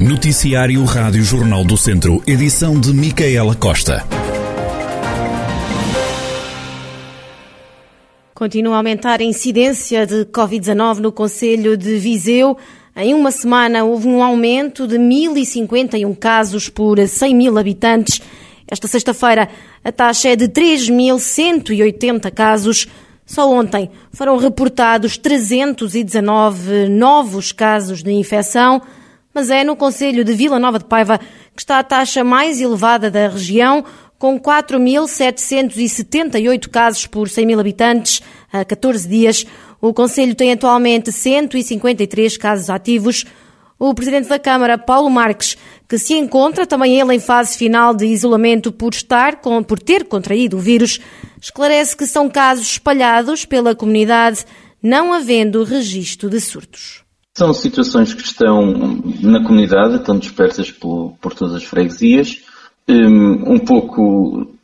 Noticiário Rádio Jornal do Centro, edição de Micaela Costa. Continua a aumentar a incidência de Covid-19 no Conselho de Viseu. Em uma semana houve um aumento de 1.051 casos por 100 mil habitantes. Esta sexta-feira a taxa é de 3.180 casos. Só ontem foram reportados 319 novos casos de infecção, mas é no Conselho de Vila Nova de Paiva que está a taxa mais elevada da região, com 4.778 casos por 100 mil habitantes a 14 dias. O Conselho tem atualmente 153 casos ativos. O Presidente da Câmara, Paulo Marques, que se encontra também ele em fase final de isolamento por estar com, por ter contraído o vírus, esclarece que são casos espalhados pela comunidade, não havendo registro de surtos. São situações que estão na comunidade, estão dispersas por, por todas as freguesias, um pouco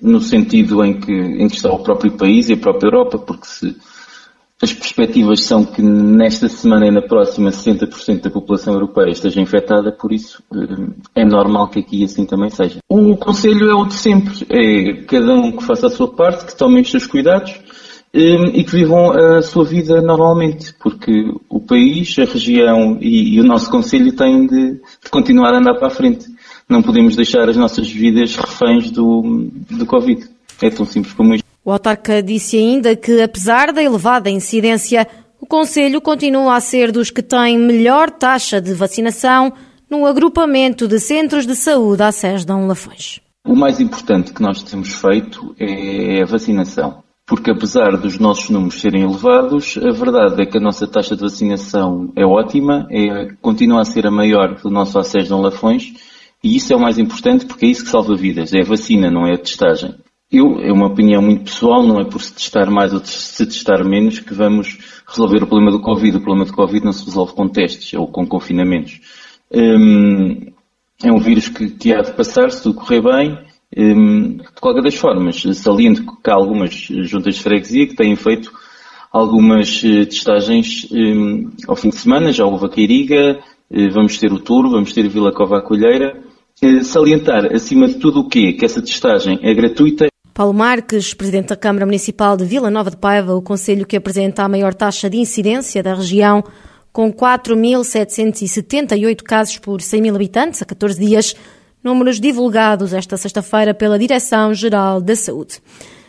no sentido em que, em que está o próprio país e a própria Europa, porque se, as perspectivas são que nesta semana e na próxima 60% da população europeia esteja infectada, por isso é normal que aqui assim também seja. O conselho é o de sempre, é cada um que faça a sua parte, que tome os seus cuidados e que vivam a sua vida normalmente, porque o país, a região e, e o nosso conselho têm de, de continuar a andar para a frente não podemos deixar as nossas vidas reféns do, do Covid. É tão simples como isto. O autarca disse ainda que, apesar da elevada incidência, o Conselho continua a ser dos que têm melhor taxa de vacinação no agrupamento de centros de saúde à Dom Lafões. O mais importante que nós temos feito é a vacinação. Porque apesar dos nossos números serem elevados, a verdade é que a nossa taxa de vacinação é ótima, é, continua a ser a maior do nosso acesso Dom Lafões e isso é o mais importante porque é isso que salva vidas, é a vacina, não é a testagem. Eu, é uma opinião muito pessoal, não é por se testar mais ou se testar menos que vamos resolver o problema do Covid. O problema do Covid não se resolve com testes ou com confinamentos. Hum, é um vírus que, que, há de passar se tudo correr bem. Hum, de qualquer das formas, saliento que há algumas juntas de freguesia que têm feito algumas eh, testagens hum, ao fim de semana, já houve a Queiriga, eh, vamos ter o Touro, vamos ter Vila Cova à Colheira, salientar, acima de tudo, o quê? Que essa testagem é gratuita. Paulo Marques, Presidente da Câmara Municipal de Vila Nova de Paiva, o Conselho que apresenta a maior taxa de incidência da região, com 4.778 casos por 100 mil habitantes a 14 dias, números divulgados esta sexta-feira pela Direção-Geral da Saúde.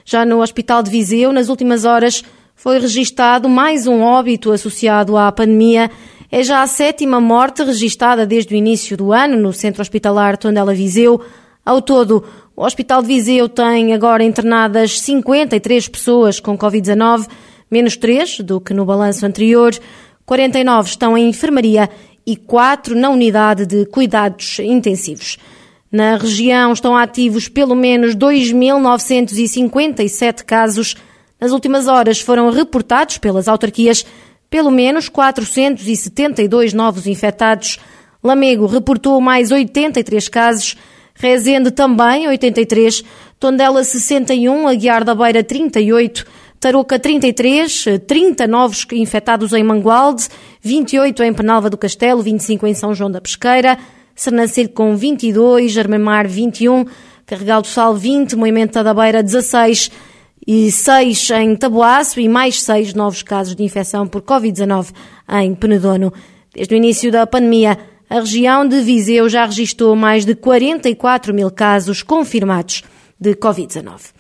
Já no Hospital de Viseu, nas últimas horas, foi registado mais um óbito associado à pandemia é já a sétima morte registada desde o início do ano no Centro Hospitalar Tondela Viseu. Ao todo, o Hospital de Viseu tem agora internadas 53 pessoas com Covid-19, menos 3 do que no balanço anterior. 49 estão em enfermaria e 4 na unidade de cuidados intensivos. Na região estão ativos pelo menos 2.957 casos. Nas últimas horas foram reportados pelas autarquias pelo menos 472 novos infectados. Lamego reportou mais 83 casos, Rezende também 83, Tondela 61, Aguiar da Beira 38, Tarouca 33, 30 novos infectados em Mangualde, 28 em Penalva do Castelo, 25 em São João da Pesqueira, Sernancelho com 22, Armamar 21, Carregal do Sal 20, Moimenta da Beira 16, e seis em Taboaço e mais seis novos casos de infecção por Covid-19 em Penedono. Desde o início da pandemia, a região de Viseu já registrou mais de 44 mil casos confirmados de Covid-19.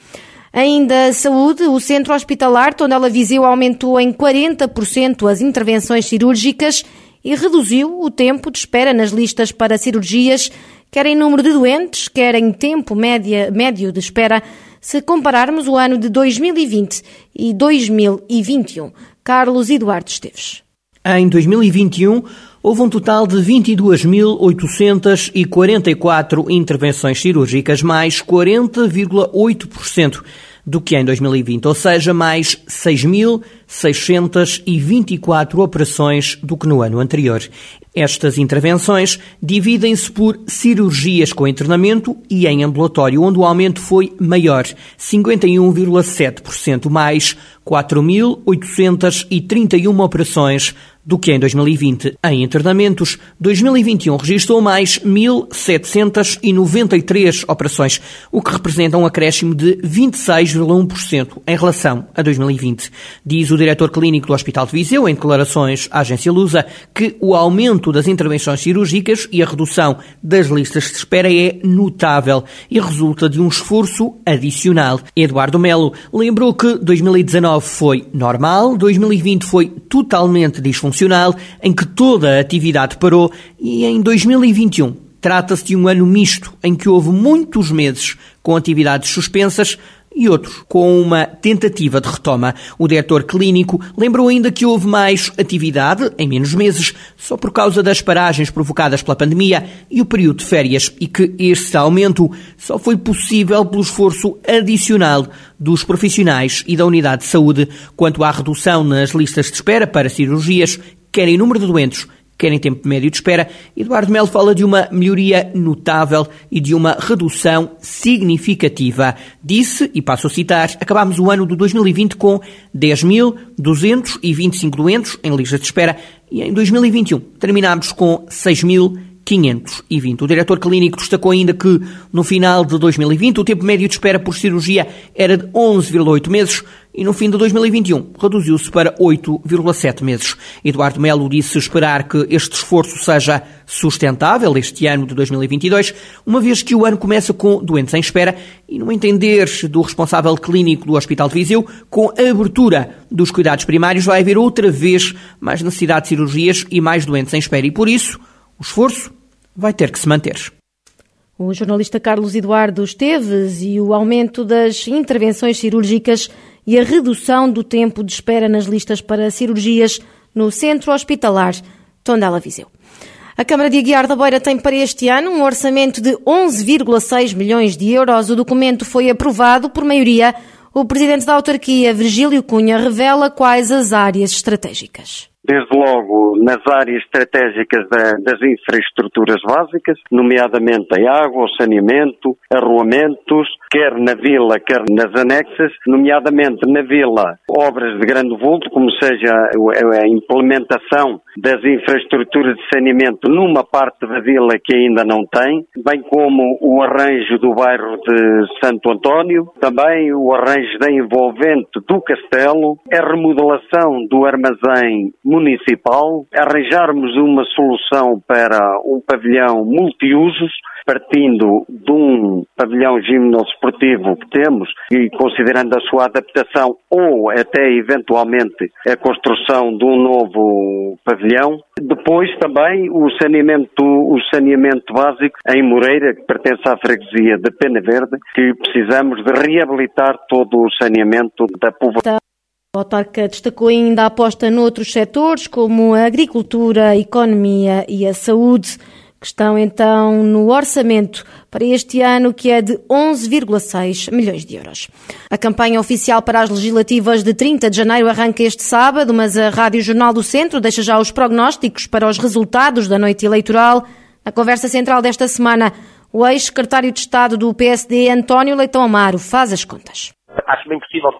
Ainda saúde, o centro hospitalar Tondela Viseu aumentou em 40% as intervenções cirúrgicas e reduziu o tempo de espera nas listas para cirurgias, quer em número de doentes, quer em tempo média, médio de espera se compararmos o ano de 2020 e 2021. Carlos Eduardo Esteves. Em 2021, houve um total de 22.844 intervenções cirúrgicas, mais 40,8% do que em 2020, ou seja, mais 6.624 operações do que no ano anterior. Estas intervenções dividem-se por cirurgias com internamento e em ambulatório, onde o aumento foi maior, 51,7% mais, 4.831 operações do que em 2020. Em internamentos, 2021 registrou mais 1.793 operações, o que representa um acréscimo de 26,1% em relação a 2020. Diz o diretor clínico do Hospital de Viseu, em declarações à agência Lusa, que o aumento das intervenções cirúrgicas e a redução das listas de espera é notável e resulta de um esforço adicional. Eduardo Melo lembrou que 2019 foi normal, 2020 foi totalmente disfuncional em que toda a atividade parou e em 2021 trata-se de um ano misto em que houve muitos meses com atividades suspensas e outros com uma tentativa de retoma. O diretor clínico lembrou ainda que houve mais atividade em menos meses, só por causa das paragens provocadas pela pandemia e o período de férias, e que este aumento só foi possível pelo esforço adicional dos profissionais e da unidade de saúde quanto à redução nas listas de espera para cirurgias, quer em número de doentes, quer em tempo médio de espera, Eduardo Melo fala de uma melhoria notável e de uma redução significativa. Disse, e passo a citar, acabámos o ano de 2020 com 10.225 doentes em lista de espera e em 2021 terminámos com 6.000 520. O diretor clínico destacou ainda que, no final de 2020, o tempo médio de espera por cirurgia era de 11,8 meses e no fim de 2021 reduziu-se para 8,7 meses. Eduardo Melo disse esperar que este esforço seja sustentável este ano de 2022, uma vez que o ano começa com doentes em espera e, no entender do responsável clínico do Hospital de Viseu, com a abertura dos cuidados primários vai haver outra vez mais necessidade de cirurgias e mais doentes em espera e, por isso, o esforço vai ter que se manter. O jornalista Carlos Eduardo Esteves e o aumento das intervenções cirúrgicas e a redução do tempo de espera nas listas para cirurgias no Centro Hospitalar Tondela Viseu. A Câmara de Aguiar da Beira tem para este ano um orçamento de 11,6 milhões de euros. O documento foi aprovado por maioria. O presidente da autarquia, Virgílio Cunha, revela quais as áreas estratégicas desde logo nas áreas estratégicas da, das infraestruturas básicas, nomeadamente a água, o saneamento, arruamentos, quer na vila, quer nas anexas, nomeadamente na vila, obras de grande vulto, como seja a implementação das infraestruturas de saneamento numa parte da vila que ainda não tem, bem como o arranjo do bairro de Santo António, também o arranjo da envolvente do castelo, a remodelação do armazém municipal, arranjarmos uma solução para um pavilhão multiusos, partindo de um pavilhão gimnodesportivo que temos e considerando a sua adaptação ou até eventualmente a construção de um novo pavilhão. Depois também o saneamento, o saneamento básico em Moreira, que pertence à freguesia de Pena Verde, que precisamos de reabilitar todo o saneamento da população. O autarca destacou ainda a aposta noutros setores, como a agricultura, a economia e a saúde, que estão então no orçamento para este ano, que é de 11,6 milhões de euros. A campanha oficial para as legislativas de 30 de janeiro arranca este sábado, mas a Rádio Jornal do Centro deixa já os prognósticos para os resultados da noite eleitoral. Na conversa central desta semana, o ex-secretário de Estado do PSD, António Leitão Amaro, faz as contas. Acho bem possível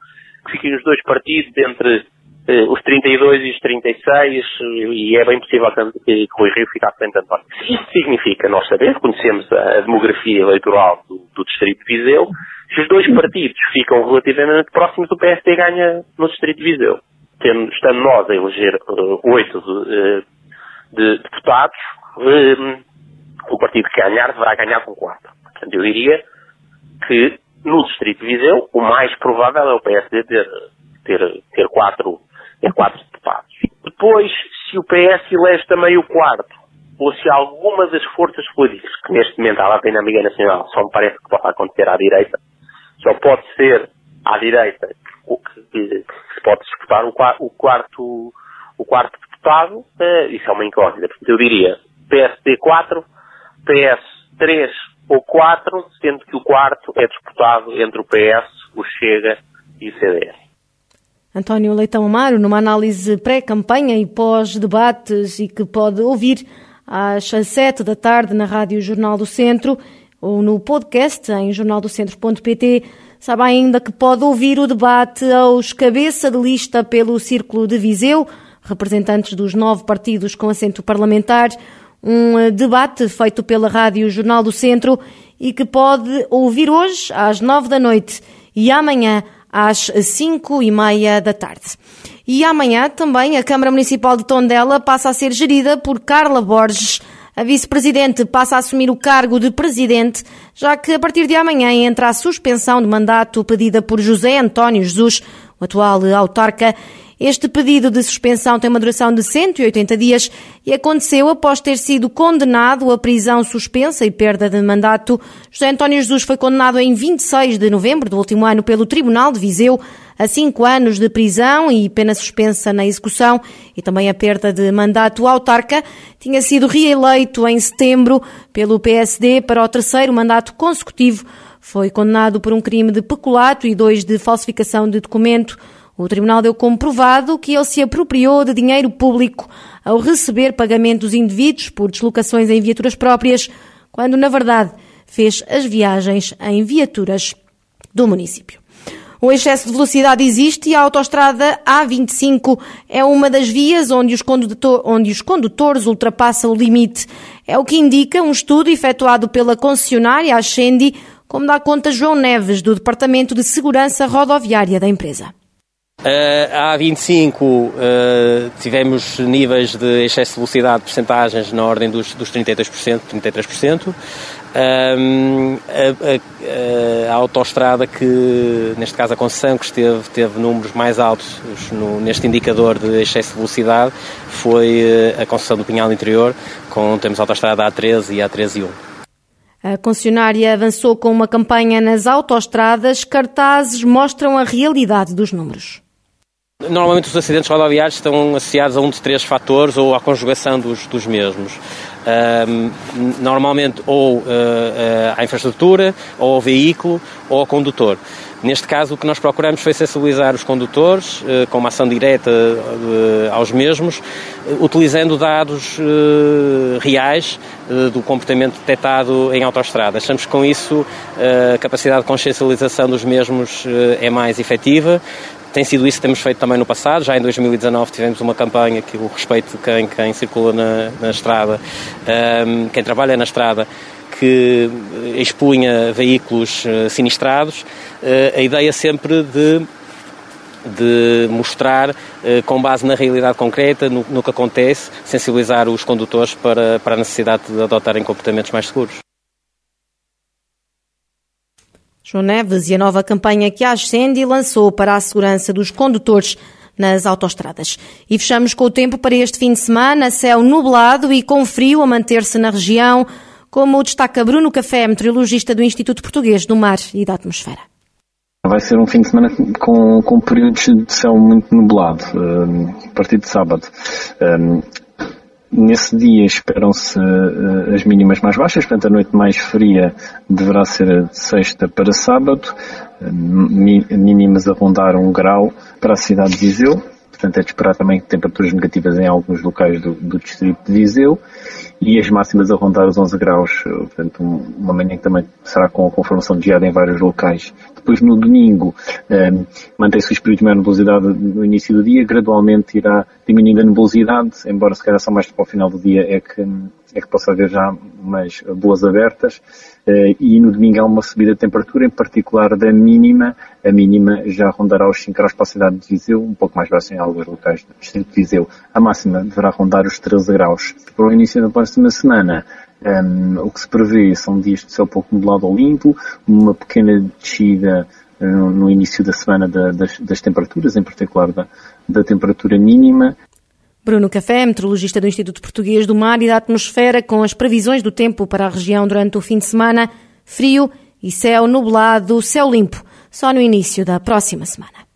fiquem os dois partidos entre eh, os 32 e os 36 e é bem possível que, Rui Rio fique à frente de António. Isso significa, nós sabemos, conhecemos a demografia eleitoral do, do Distrito de Viseu, se os dois partidos ficam relativamente próximos, o PSD ganha no Distrito de Viseu. Tendo, estando nós a eleger uh, oito uh, de, de, deputados, uh, o partido que ganhar deverá ganhar com quatro. Portanto, eu diria que no Distrito de Viseu, o mais provável é o PSD ter, ter, ter, quatro, ter quatro deputados. Depois, se o PS elege também o quarto, ou se alguma das forças políticas, que neste momento há a dinâmica nacional, só me parece que pode acontecer à direita, só pode ser à direita que, que, que se pode disputar o, o, quarto, o quarto deputado, uh, isso é uma incógnita. Portanto, eu diria PSD 4, PS 3 ou 4, sendo que o quarto é disputado entre o PS, o Chega e o CDS. António Leitão Amaro, numa análise pré-campanha e pós-debates e que pode ouvir às 7 da tarde na Rádio Jornal do Centro ou no podcast em jornaldocentro.pt. Sabe ainda que pode ouvir o debate aos cabeça de lista pelo Círculo de Viseu, representantes dos nove partidos com assento parlamentar, um eh, debate feito pela Rádio Jornal do Centro e que pode ouvir hoje às nove da noite e amanhã às cinco e meia da tarde. E amanhã também a Câmara Municipal de Tondela passa a ser gerida por Carla Borges. A vice-presidente passa a assumir o cargo de presidente, já que a partir de amanhã entra a suspensão de mandato pedida por José António Jesus, o atual autarca, este pedido de suspensão tem uma duração de 180 dias e aconteceu após ter sido condenado a prisão suspensa e perda de mandato. José António Jesus foi condenado em 26 de novembro do último ano pelo Tribunal de Viseu a cinco anos de prisão e pena suspensa na execução e também a perda de mandato autarca. Tinha sido reeleito em setembro pelo PSD para o terceiro mandato consecutivo. Foi condenado por um crime de peculato e dois de falsificação de documento. O tribunal deu como provado que ele se apropriou de dinheiro público ao receber pagamentos indevidos por deslocações em viaturas próprias, quando na verdade fez as viagens em viaturas do município. O excesso de velocidade existe e a autoestrada A25 é uma das vias onde os, condutor, onde os condutores ultrapassam o limite. É o que indica um estudo efetuado pela concessionária Ascendi, como dá conta João Neves, do Departamento de Segurança Rodoviária da empresa. Uh, a A25 uh, tivemos níveis de excesso de velocidade, percentagens na ordem dos, dos 32%, 33%. Um, a, a, a, autoestrada que, neste caso a concessão, que esteve, teve números mais altos no, neste indicador de excesso de velocidade foi a concessão do Pinhal Interior, com temos a autoestrada A13 e A13 e 1. A concessionária avançou com uma campanha nas autoestradas, cartazes mostram a realidade dos números. Normalmente os acidentes rodoviários estão associados a um de três fatores ou à conjugação dos, dos mesmos. Normalmente ou uh, à infraestrutura, ou ao veículo, ou ao condutor. Neste caso, o que nós procuramos foi sensibilizar os condutores uh, com uma ação direta aos mesmos, utilizando dados reais do comportamento detectado em autoestrada. Achamos que com isso a capacidade de consciencialização dos mesmos é mais efetiva, tem sido isso que temos feito também no passado. Já em 2019 tivemos uma campanha que o respeito de quem, quem circula na, na estrada, um, quem trabalha na estrada, que expunha veículos uh, sinistrados. Uh, a ideia sempre de de mostrar, uh, com base na realidade concreta, no, no, que acontece, sensibilizar os condutores para, para a necessidade de adotarem comportamentos mais seguros. João Neves e a nova campanha que a Ascendi lançou para a segurança dos condutores nas autoestradas. E fechamos com o tempo para este fim de semana, céu nublado e com frio a manter-se na região, como destaca Bruno Café, meteorologista do Instituto Português do Mar e da Atmosfera. Vai ser um fim de semana com, com períodos de céu muito nublado, um, a partir de sábado. Um, Nesse dia esperam-se uh, as mínimas mais baixas, portanto a noite mais fria deverá ser de sexta para sábado, uh, mínimas a rondar um grau para a cidade de Viseu, portanto é de esperar também temperaturas negativas em alguns locais do, do distrito de Viseu e as máximas a rondar os 11 graus, portanto uma manhã que também será com a conformação de geada em vários locais. Depois no domingo um, mantém-se o espírito de maior nebulosidade no início do dia, gradualmente irá diminuindo a nebulosidade, embora se calhar só mais para o final do dia é que, é que possa haver já umas boas abertas. Uh, e no domingo há uma subida de temperatura, em particular da mínima. A mínima já rondará os 5 graus para a cidade de Viseu, um pouco mais baixa em alguns locais do distrito de Viseu. A máxima deverá rondar os 13 graus. Para o início da próxima semana, um, o que se prevê são dias de céu pouco nublado ou limpo, uma pequena descida um, no início da semana da, das, das, temperaturas, em particular da, da temperatura mínima. Bruno Café, meteorologista do Instituto Português do Mar e da Atmosfera, com as previsões do tempo para a região durante o fim de semana, frio e céu nublado, céu limpo, só no início da próxima semana.